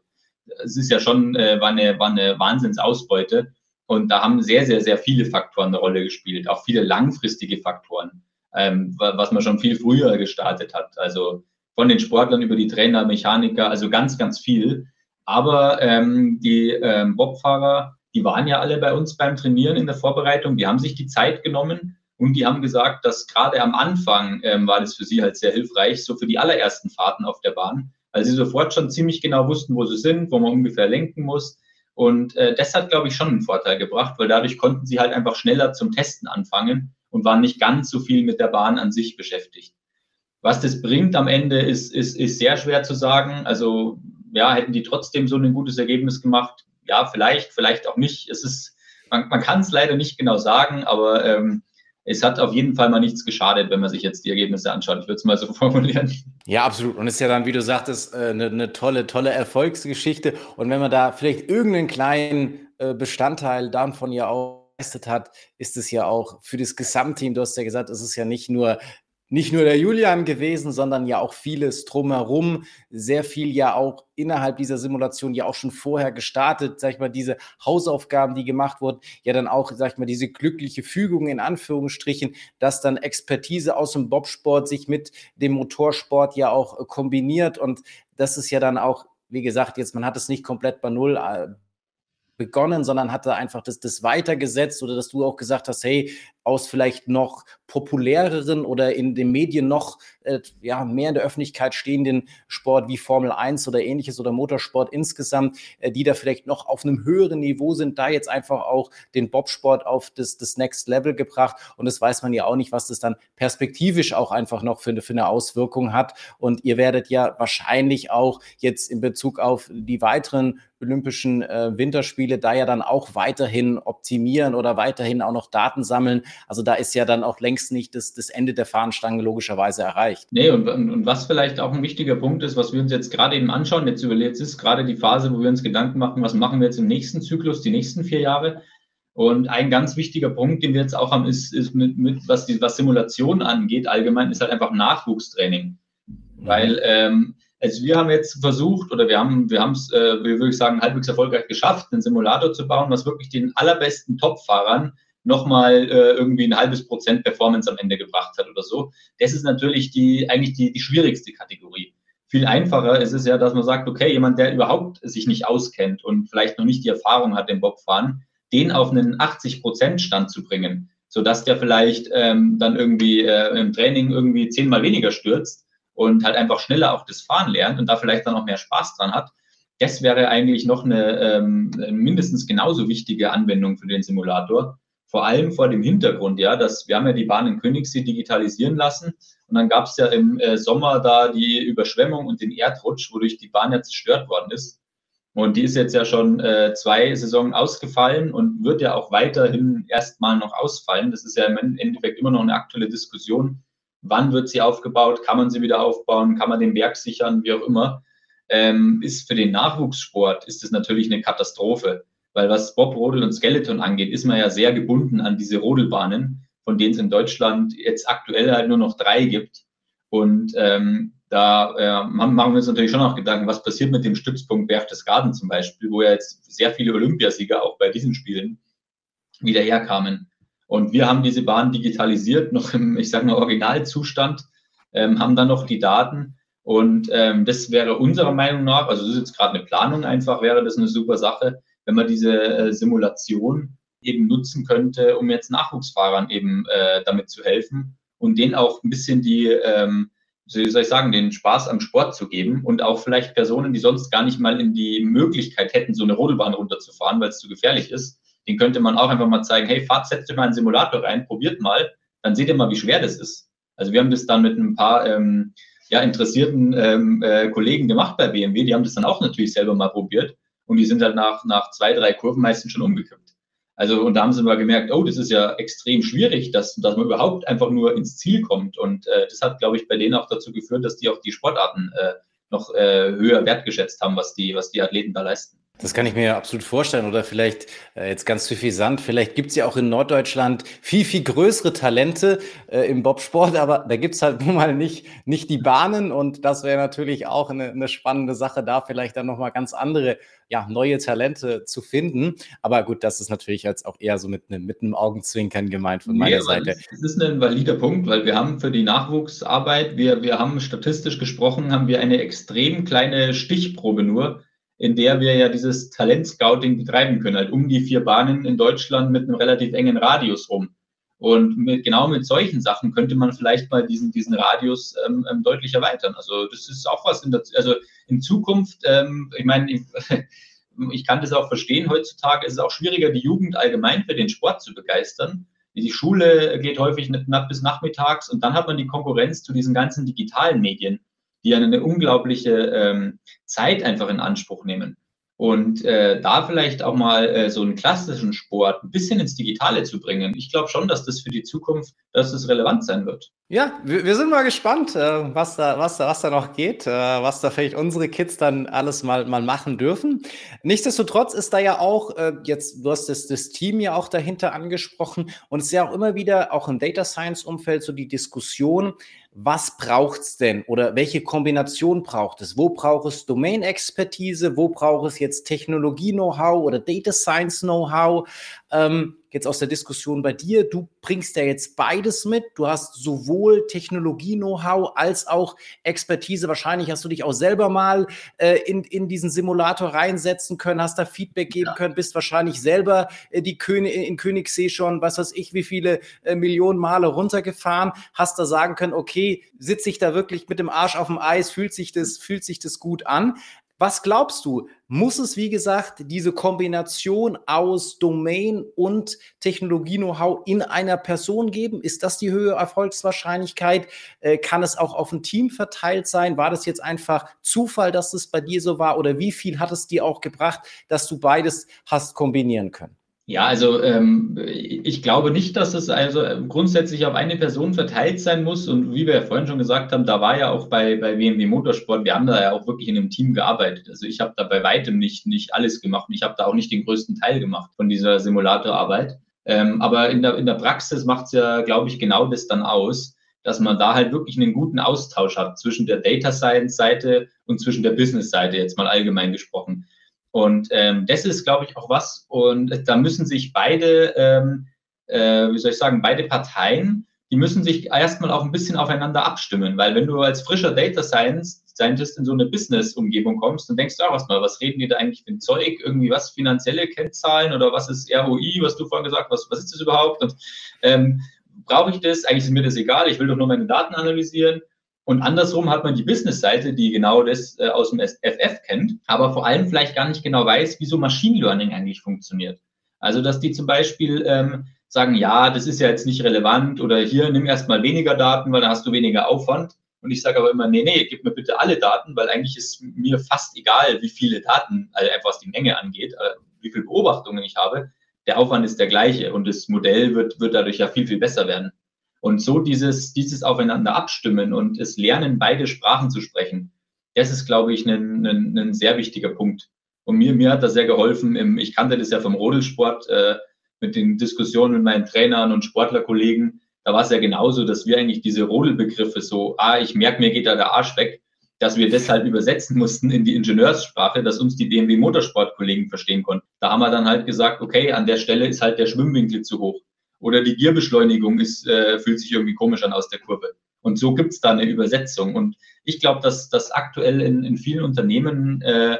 es ist ja schon, äh, war, eine, war eine Wahnsinnsausbeute. Und da haben sehr, sehr, sehr viele Faktoren eine Rolle gespielt, auch viele langfristige Faktoren, ähm, was man schon viel früher gestartet hat. Also von den Sportlern über die Trainer, Mechaniker, also ganz, ganz viel. Aber ähm, die ähm, Bobfahrer, die waren ja alle bei uns beim Trainieren in der Vorbereitung, die haben sich die Zeit genommen und die haben gesagt, dass gerade am Anfang ähm, war das für sie halt sehr hilfreich, so für die allerersten Fahrten auf der Bahn, weil sie sofort schon ziemlich genau wussten, wo sie sind, wo man ungefähr lenken muss. Und äh, das hat, glaube ich, schon einen Vorteil gebracht, weil dadurch konnten sie halt einfach schneller zum Testen anfangen und waren nicht ganz so viel mit der Bahn an sich beschäftigt. Was das bringt am Ende ist, ist, ist sehr schwer zu sagen. Also ja, hätten die trotzdem so ein gutes Ergebnis gemacht, ja, vielleicht, vielleicht auch nicht. Es ist, man, man kann es leider nicht genau sagen, aber ähm, es hat auf jeden Fall mal nichts geschadet, wenn man sich jetzt die Ergebnisse anschaut. Ich würde es mal so *laughs* formulieren. Ja, absolut. Und es ist ja dann, wie du sagtest, eine, äh, eine tolle, tolle Erfolgsgeschichte. Und wenn man da vielleicht irgendeinen kleinen äh, Bestandteil davon ja auch geleistet hat, ist es ja auch für das Gesamtteam, du hast ja gesagt, es ist ja nicht nur nicht nur der Julian gewesen, sondern ja auch vieles drumherum. Sehr viel ja auch innerhalb dieser Simulation ja auch schon vorher gestartet. Sag ich mal, diese Hausaufgaben, die gemacht wurden, ja dann auch, sag ich mal, diese glückliche Fügung in Anführungsstrichen, dass dann Expertise aus dem Bobsport sich mit dem Motorsport ja auch kombiniert. Und das ist ja dann auch, wie gesagt, jetzt, man hat es nicht komplett bei Null äh, begonnen, sondern hatte einfach das, das weitergesetzt oder dass du auch gesagt hast, hey, aus vielleicht noch populäreren oder in den Medien noch äh, ja, mehr in der Öffentlichkeit stehenden Sport wie Formel 1 oder ähnliches oder Motorsport insgesamt, äh, die da vielleicht noch auf einem höheren Niveau sind, da jetzt einfach auch den Bobsport auf das, das Next Level gebracht. Und das weiß man ja auch nicht, was das dann perspektivisch auch einfach noch für, für eine Auswirkung hat. Und ihr werdet ja wahrscheinlich auch jetzt in Bezug auf die weiteren Olympischen äh, Winterspiele da ja dann auch weiterhin optimieren oder weiterhin auch noch Daten sammeln. Also da ist ja dann auch längst nicht das, das Ende der Fahnenstange logischerweise erreicht. Nee, und, und, was vielleicht auch ein wichtiger Punkt ist, was wir uns jetzt gerade eben anschauen, jetzt überlegt ist gerade die Phase, wo wir uns Gedanken machen, was machen wir jetzt im nächsten Zyklus, die nächsten vier Jahre. Und ein ganz wichtiger Punkt, den wir jetzt auch haben, ist, ist mit, mit was, die, was Simulation angeht, allgemein, ist halt einfach Nachwuchstraining. Weil ähm, also wir haben jetzt versucht oder wir haben wir es, äh, würde ich sagen, halbwegs erfolgreich geschafft, einen Simulator zu bauen, was wirklich den allerbesten Top-Fahrern nochmal äh, irgendwie ein halbes Prozent Performance am Ende gebracht hat oder so. Das ist natürlich die eigentlich die, die schwierigste Kategorie. Viel einfacher ist es ja, dass man sagt, okay, jemand, der überhaupt sich nicht auskennt und vielleicht noch nicht die Erfahrung hat im Bobfahren, den auf einen 80 Prozent Stand zu bringen, sodass der vielleicht ähm, dann irgendwie äh, im Training irgendwie zehnmal weniger stürzt und halt einfach schneller auch das Fahren lernt und da vielleicht dann noch mehr Spaß dran hat. Das wäre eigentlich noch eine ähm, mindestens genauso wichtige Anwendung für den Simulator. Vor allem vor dem Hintergrund, ja, dass wir haben ja die Bahn in Königssee digitalisieren lassen und dann gab es ja im äh, Sommer da die Überschwemmung und den Erdrutsch, wodurch die Bahn ja zerstört worden ist. Und die ist jetzt ja schon äh, zwei Saisonen ausgefallen und wird ja auch weiterhin erstmal noch ausfallen. Das ist ja im Endeffekt immer noch eine aktuelle Diskussion, wann wird sie aufgebaut, kann man sie wieder aufbauen, kann man den Berg sichern, wie auch immer, ähm, ist für den Nachwuchssport ist das natürlich eine Katastrophe. Weil was Bob, Rodel und Skeleton angeht, ist man ja sehr gebunden an diese Rodelbahnen, von denen es in Deutschland jetzt aktuell halt nur noch drei gibt. Und ähm, da äh, machen wir uns natürlich schon auch Gedanken, was passiert mit dem Stützpunkt Berchtesgaden zum Beispiel, wo ja jetzt sehr viele Olympiasieger auch bei diesen Spielen wieder herkamen. Und wir haben diese Bahn digitalisiert, noch im, ich sage mal, Originalzustand, ähm, haben dann noch die Daten. Und ähm, das wäre unserer Meinung nach, also das ist jetzt gerade eine Planung einfach, wäre das eine super Sache, wenn man diese äh, Simulation eben nutzen könnte, um jetzt Nachwuchsfahrern eben äh, damit zu helfen und denen auch ein bisschen die, ähm, wie soll ich sagen, den Spaß am Sport zu geben und auch vielleicht Personen, die sonst gar nicht mal in die Möglichkeit hätten, so eine Rodelbahn runterzufahren, weil es zu gefährlich ist, den könnte man auch einfach mal zeigen, hey, fahrt, setzt euch mal einen Simulator rein, probiert mal, dann seht ihr mal, wie schwer das ist. Also wir haben das dann mit ein paar ähm, ja, interessierten ähm, äh, Kollegen gemacht bei BMW, die haben das dann auch natürlich selber mal probiert und die sind halt nach, nach zwei, drei Kurven meistens schon umgekippt. Also, und da haben sie mal gemerkt, oh, das ist ja extrem schwierig, dass, dass man überhaupt einfach nur ins Ziel kommt. Und äh, das hat, glaube ich, bei denen auch dazu geführt, dass die auch die Sportarten äh, noch äh, höher wertgeschätzt haben, was die, was die Athleten da leisten. Das kann ich mir absolut vorstellen. Oder vielleicht äh, jetzt ganz suffisant, vielleicht gibt es ja auch in Norddeutschland viel, viel größere Talente äh, im Bobsport, aber da gibt es halt *laughs* nun mal nicht, nicht die Bahnen und das wäre natürlich auch eine, eine spannende Sache, da vielleicht dann nochmal ganz andere, ja, neue Talente zu finden. Aber gut, das ist natürlich jetzt auch eher so mit, einem, mit einem Augenzwinkern gemeint von meiner nee, Seite. Das ist ein valider Punkt, weil wir haben für die Nachwuchsarbeit, wir, wir haben statistisch gesprochen, haben wir eine extrem kleine Stichprobe nur in der wir ja dieses Talentscouting betreiben können, halt um die vier Bahnen in Deutschland mit einem relativ engen Radius rum. Und mit, genau mit solchen Sachen könnte man vielleicht mal diesen, diesen Radius ähm, ähm, deutlich erweitern. Also das ist auch was in der, also in Zukunft, ähm, ich meine, ich, *laughs* ich kann das auch verstehen, heutzutage ist es auch schwieriger, die Jugend allgemein für den Sport zu begeistern. Die Schule geht häufig bis nachmittags und dann hat man die Konkurrenz zu diesen ganzen digitalen Medien die eine unglaubliche ähm, Zeit einfach in Anspruch nehmen. Und äh, da vielleicht auch mal äh, so einen klassischen Sport ein bisschen ins Digitale zu bringen. Ich glaube schon, dass das für die Zukunft, dass das relevant sein wird. Ja, wir, wir sind mal gespannt, äh, was, da, was, da, was da noch geht, äh, was da vielleicht unsere Kids dann alles mal, mal machen dürfen. Nichtsdestotrotz ist da ja auch, äh, jetzt, du hast das, das Team ja auch dahinter angesprochen und es ist ja auch immer wieder, auch im Data Science Umfeld, so die Diskussion, was braucht es denn oder welche Kombination braucht es? Wo braucht es Domain-Expertise? Wo braucht es jetzt Technologie-Know-how oder Data Science-Know-how? Ähm, jetzt aus der Diskussion bei dir, du bringst ja jetzt beides mit. Du hast sowohl Technologie-Know-how als auch Expertise. Wahrscheinlich hast du dich auch selber mal äh, in, in diesen Simulator reinsetzen können, hast da Feedback geben ja. können, bist wahrscheinlich selber äh, die König, in Königssee schon, was weiß ich, wie viele äh, Millionen Male runtergefahren, hast da sagen können, okay, sitze ich da wirklich mit dem Arsch auf dem Eis, fühlt sich das, fühlt sich das gut an. Was glaubst du? Muss es, wie gesagt, diese Kombination aus Domain und Technologie-Know-how in einer Person geben? Ist das die höhere Erfolgswahrscheinlichkeit? Äh, kann es auch auf ein Team verteilt sein? War das jetzt einfach Zufall, dass es bei dir so war? Oder wie viel hat es dir auch gebracht, dass du beides hast kombinieren können? Ja, also ähm, ich glaube nicht, dass es also grundsätzlich auf eine Person verteilt sein muss. Und wie wir ja vorhin schon gesagt haben, da war ja auch bei, bei BMW Motorsport, wir haben da ja auch wirklich in einem Team gearbeitet. Also ich habe da bei weitem nicht, nicht alles gemacht und ich habe da auch nicht den größten Teil gemacht von dieser Simulatorarbeit. Ähm, aber in der, in der Praxis macht es ja, glaube ich, genau das dann aus, dass man da halt wirklich einen guten Austausch hat zwischen der Data Science Seite und zwischen der Business Seite, jetzt mal allgemein gesprochen. Und ähm, das ist, glaube ich, auch was. Und da müssen sich beide, ähm, äh, wie soll ich sagen, beide Parteien, die müssen sich erstmal auch ein bisschen aufeinander abstimmen, weil wenn du als frischer Data Science Scientist in so eine Business-Umgebung kommst, dann denkst du auch erstmal, was reden die da eigentlich für ein Zeug? Irgendwie was, finanzielle Kennzahlen oder was ist ROI, was du vorhin gesagt hast, was ist das überhaupt? Und ähm, brauche ich das? Eigentlich ist mir das egal, ich will doch nur meine Daten analysieren. Und andersrum hat man die Business-Seite, die genau das äh, aus dem FF kennt, aber vor allem vielleicht gar nicht genau weiß, wie so Machine Learning eigentlich funktioniert. Also, dass die zum Beispiel ähm, sagen, ja, das ist ja jetzt nicht relevant oder hier nimm erstmal weniger Daten, weil dann hast du weniger Aufwand. Und ich sage aber immer, nee, nee, gib mir bitte alle Daten, weil eigentlich ist mir fast egal, wie viele Daten, also einfach was die Menge angeht, äh, wie viele Beobachtungen ich habe. Der Aufwand ist der gleiche und das Modell wird, wird dadurch ja viel, viel besser werden. Und so dieses, dieses Aufeinander abstimmen und es lernen, beide Sprachen zu sprechen, das ist, glaube ich, ein, ein, ein sehr wichtiger Punkt. Und mir, mir hat das sehr geholfen. Im, ich kannte das ja vom Rodelsport äh, mit den Diskussionen mit meinen Trainern und Sportlerkollegen. Da war es ja genauso, dass wir eigentlich diese Rodelbegriffe so, ah, ich merke, mir geht da der Arsch weg, dass wir deshalb übersetzen mussten in die Ingenieurssprache, dass uns die BMW Motorsportkollegen verstehen konnten. Da haben wir dann halt gesagt, okay, an der Stelle ist halt der Schwimmwinkel zu hoch oder die Gierbeschleunigung ist, äh, fühlt sich irgendwie komisch an aus der Kurve. Und so gibt es da eine Übersetzung. Und ich glaube, dass das aktuell in, in vielen Unternehmen äh,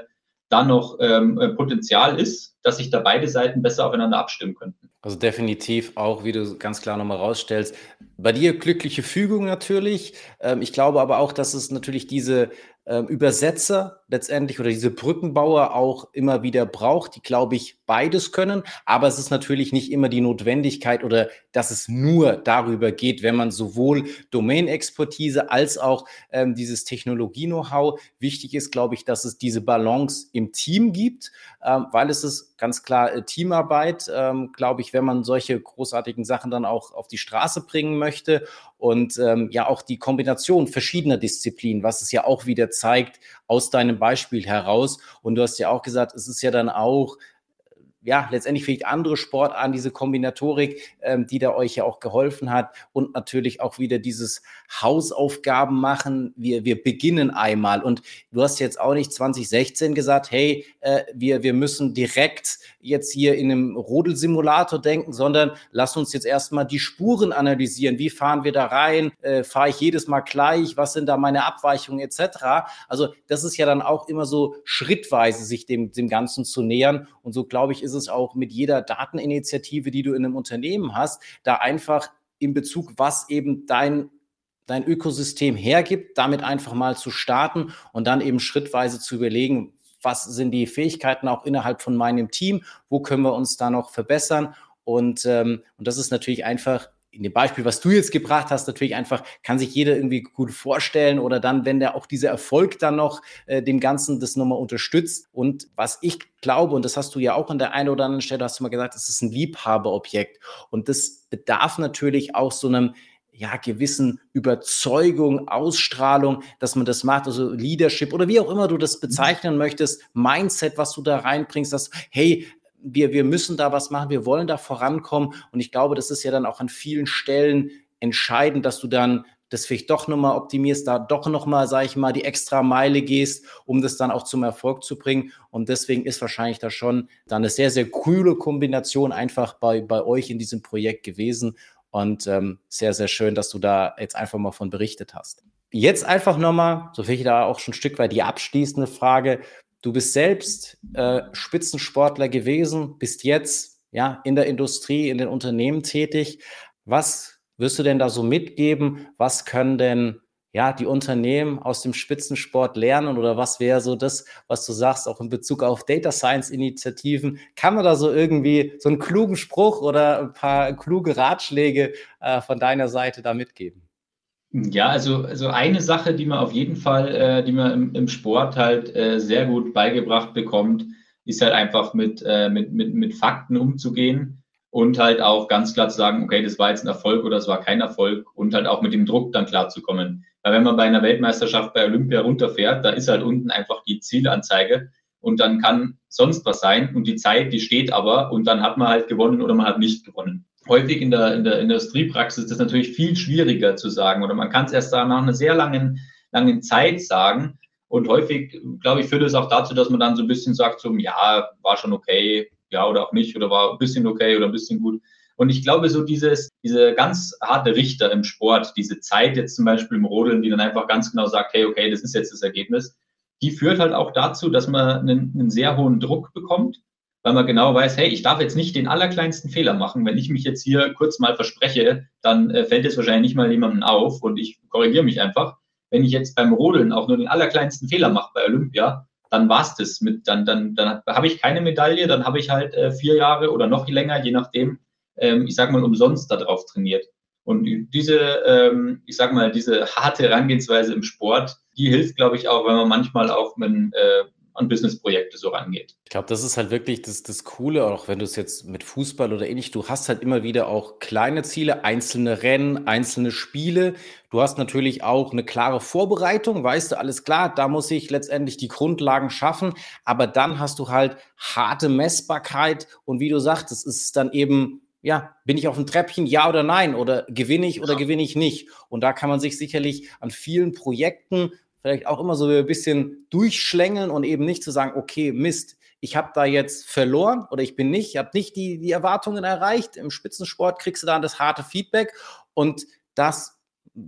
da noch ähm, äh, Potenzial ist, dass sich da beide Seiten besser aufeinander abstimmen könnten. Also definitiv auch, wie du ganz klar nochmal rausstellst, bei dir glückliche Fügung natürlich. Ähm, ich glaube aber auch, dass es natürlich diese ähm, Übersetzer letztendlich oder diese Brückenbauer auch immer wieder braucht, die, glaube ich, beides können. Aber es ist natürlich nicht immer die Notwendigkeit oder dass es nur darüber geht, wenn man sowohl Domain-Expertise als auch ähm, dieses Technologie-Know-how. Wichtig ist, glaube ich, dass es diese Balance im Team gibt, ähm, weil es ist ganz klar äh, Teamarbeit, ähm, glaube ich, wenn man solche großartigen Sachen dann auch auf die Straße bringen möchte und ähm, ja auch die Kombination verschiedener Disziplinen, was es ja auch wieder zeigt aus deinem Beispiel heraus. Und du hast ja auch gesagt, es ist ja dann auch ja, letztendlich vielleicht andere Sportarten, diese Kombinatorik, ähm, die da euch ja auch geholfen hat und natürlich auch wieder dieses Hausaufgaben machen. Wir, wir beginnen einmal und du hast jetzt auch nicht 2016 gesagt, hey, äh, wir, wir müssen direkt jetzt hier in einem Rodelsimulator denken, sondern lass uns jetzt erstmal die Spuren analysieren. Wie fahren wir da rein? Äh, Fahre ich jedes Mal gleich? Was sind da meine Abweichungen etc.? Also das ist ja dann auch immer so schrittweise sich dem, dem Ganzen zu nähern und so glaube ich, ist es auch mit jeder Dateninitiative, die du in einem Unternehmen hast, da einfach in Bezug, was eben dein dein Ökosystem hergibt, damit einfach mal zu starten und dann eben schrittweise zu überlegen, was sind die Fähigkeiten auch innerhalb von meinem Team, wo können wir uns da noch verbessern. Und, ähm, und das ist natürlich einfach in dem Beispiel, was du jetzt gebracht hast, natürlich einfach, kann sich jeder irgendwie gut vorstellen oder dann, wenn der auch dieser Erfolg dann noch äh, dem Ganzen das nochmal unterstützt. Und was ich glaube, und das hast du ja auch an der einen oder anderen Stelle, hast du mal gesagt, es ist ein Liebhaberobjekt. Und das bedarf natürlich auch so einem, ja, gewissen Überzeugung, Ausstrahlung, dass man das macht, also Leadership oder wie auch immer du das bezeichnen möchtest, Mindset, was du da reinbringst, dass, hey, wir, wir müssen da was machen, wir wollen da vorankommen. Und ich glaube, das ist ja dann auch an vielen Stellen entscheidend, dass du dann das vielleicht doch nochmal optimierst, da doch nochmal, sage ich mal, die extra Meile gehst, um das dann auch zum Erfolg zu bringen. Und deswegen ist wahrscheinlich da schon dann eine sehr, sehr coole Kombination einfach bei, bei euch in diesem Projekt gewesen. Und ähm, sehr, sehr schön, dass du da jetzt einfach mal von berichtet hast. Jetzt einfach nochmal, so finde ich da auch schon ein Stück weit die abschließende Frage. Du bist selbst äh, Spitzensportler gewesen, bist jetzt ja in der Industrie, in den Unternehmen tätig. Was wirst du denn da so mitgeben? Was können denn ja die Unternehmen aus dem Spitzensport lernen oder was wäre so das, was du sagst, auch in Bezug auf Data Science Initiativen? Kann man da so irgendwie so einen klugen Spruch oder ein paar kluge Ratschläge äh, von deiner Seite da mitgeben? Ja, also, also eine Sache, die man auf jeden Fall, äh, die man im, im Sport halt äh, sehr gut beigebracht bekommt, ist halt einfach mit, äh, mit, mit, mit Fakten umzugehen und halt auch ganz klar zu sagen, okay, das war jetzt ein Erfolg oder das war kein Erfolg und halt auch mit dem Druck dann klarzukommen. Weil wenn man bei einer Weltmeisterschaft bei Olympia runterfährt, da ist halt unten einfach die Zielanzeige und dann kann sonst was sein und die Zeit, die steht aber und dann hat man halt gewonnen oder man hat nicht gewonnen häufig in der, in der Industriepraxis ist das natürlich viel schwieriger zu sagen oder man kann es erst nach einer sehr langen, langen Zeit sagen. Und häufig, glaube ich, führt es auch dazu, dass man dann so ein bisschen sagt, so, ja, war schon okay, ja oder auch nicht, oder war ein bisschen okay oder ein bisschen gut. Und ich glaube, so dieses, diese ganz harte Richter im Sport, diese Zeit jetzt zum Beispiel im Rodeln, die dann einfach ganz genau sagt, hey, okay, das ist jetzt das Ergebnis, die führt halt auch dazu, dass man einen, einen sehr hohen Druck bekommt weil man genau weiß, hey, ich darf jetzt nicht den allerkleinsten Fehler machen. Wenn ich mich jetzt hier kurz mal verspreche, dann äh, fällt es wahrscheinlich nicht mal jemandem auf und ich korrigiere mich einfach. Wenn ich jetzt beim Rodeln auch nur den allerkleinsten Fehler mache bei Olympia, dann war's das mit, dann, dann, dann habe ich keine Medaille, dann habe ich halt äh, vier Jahre oder noch länger, je nachdem, ähm, ich sag mal, umsonst darauf trainiert. Und diese, ähm, ich sag mal, diese harte Herangehensweise im Sport, die hilft, glaube ich, auch, wenn man manchmal auch mit, äh, an Businessprojekte so rangeht. Ich glaube, das ist halt wirklich das, das Coole, auch wenn du es jetzt mit Fußball oder ähnlich, du hast halt immer wieder auch kleine Ziele, einzelne Rennen, einzelne Spiele. Du hast natürlich auch eine klare Vorbereitung, weißt du, alles klar, da muss ich letztendlich die Grundlagen schaffen, aber dann hast du halt harte Messbarkeit und wie du sagst, es ist dann eben ja, bin ich auf dem Treppchen, ja oder nein? Oder gewinne ich oder ja. gewinne ich nicht? Und da kann man sich sicherlich an vielen Projekten vielleicht auch immer so ein bisschen durchschlängeln und eben nicht zu sagen, okay, Mist, ich habe da jetzt verloren oder ich bin nicht, ich habe nicht die, die Erwartungen erreicht. Im Spitzensport kriegst du dann das harte Feedback und das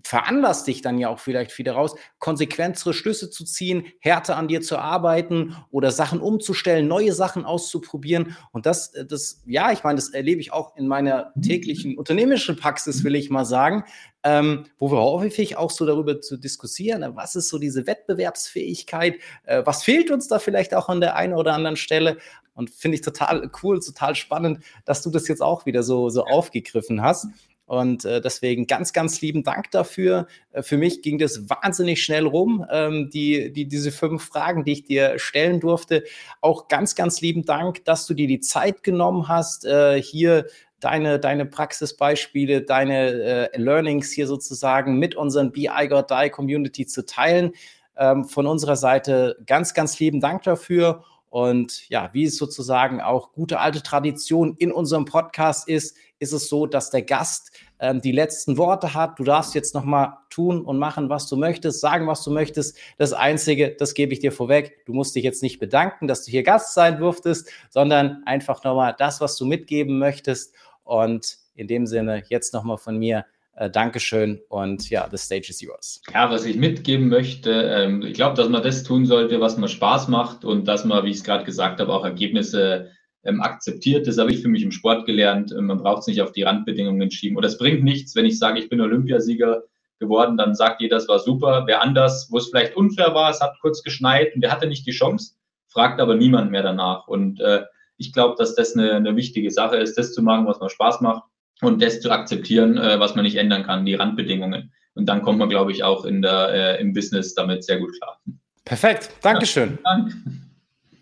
veranlasst dich dann ja auch vielleicht wieder raus, konsequentere Schlüsse zu ziehen, härter an dir zu arbeiten oder Sachen umzustellen, neue Sachen auszuprobieren. Und das, äh, das, ja, ich meine, das erlebe ich auch in meiner täglichen unternehmerischen Praxis, will ich mal sagen, ähm, wo wir häufig auch so darüber zu diskutieren, äh, was ist so diese Wettbewerbsfähigkeit, äh, was fehlt uns da vielleicht auch an der einen oder anderen Stelle. Und finde ich total cool, total spannend, dass du das jetzt auch wieder so, so aufgegriffen hast. Und äh, deswegen ganz, ganz lieben Dank dafür. Äh, für mich ging das wahnsinnig schnell rum, ähm, die, die, diese fünf Fragen, die ich dir stellen durfte. Auch ganz, ganz lieben Dank, dass du dir die Zeit genommen hast, äh, hier deine, deine Praxisbeispiele, deine äh, Learnings hier sozusagen mit unseren BI Got Die Community zu teilen. Ähm, von unserer Seite ganz, ganz lieben Dank dafür. Und ja, wie es sozusagen auch gute alte Tradition in unserem Podcast ist, ist es so, dass der Gast ähm, die letzten Worte hat. Du darfst jetzt nochmal tun und machen, was du möchtest, sagen, was du möchtest. Das Einzige, das gebe ich dir vorweg, du musst dich jetzt nicht bedanken, dass du hier Gast sein durftest, sondern einfach nochmal das, was du mitgeben möchtest. Und in dem Sinne, jetzt nochmal von mir Dankeschön und ja, the stage is yours. Ja, was ich mitgeben möchte, ähm, ich glaube, dass man das tun sollte, was mir Spaß macht und dass man, wie ich es gerade gesagt habe, auch Ergebnisse ähm, akzeptiert. Das habe ich für mich im Sport gelernt. Ähm, man braucht es nicht auf die Randbedingungen schieben. Und es bringt nichts, wenn ich sage, ich bin Olympiasieger geworden, dann sagt jeder, das war super. Wer anders, wo es vielleicht unfair war, es hat kurz geschneit und der hatte nicht die Chance, fragt aber niemand mehr danach. Und äh, ich glaube, dass das eine, eine wichtige Sache ist, das zu machen, was mir Spaß macht und das zu akzeptieren, äh, was man nicht ändern kann, die Randbedingungen. Und dann kommt man, glaube ich, auch in der, äh, im Business damit sehr gut klar. Perfekt, Dankeschön. Ja, Dank.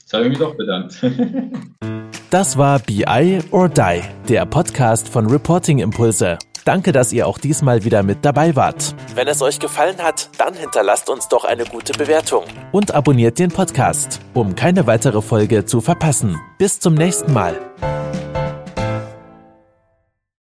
Jetzt habe ich mich doch bedankt. *laughs* Das war BI or Die, der Podcast von Reporting Impulse. Danke, dass ihr auch diesmal wieder mit dabei wart. Wenn es euch gefallen hat, dann hinterlasst uns doch eine gute Bewertung und abonniert den Podcast, um keine weitere Folge zu verpassen. Bis zum nächsten Mal.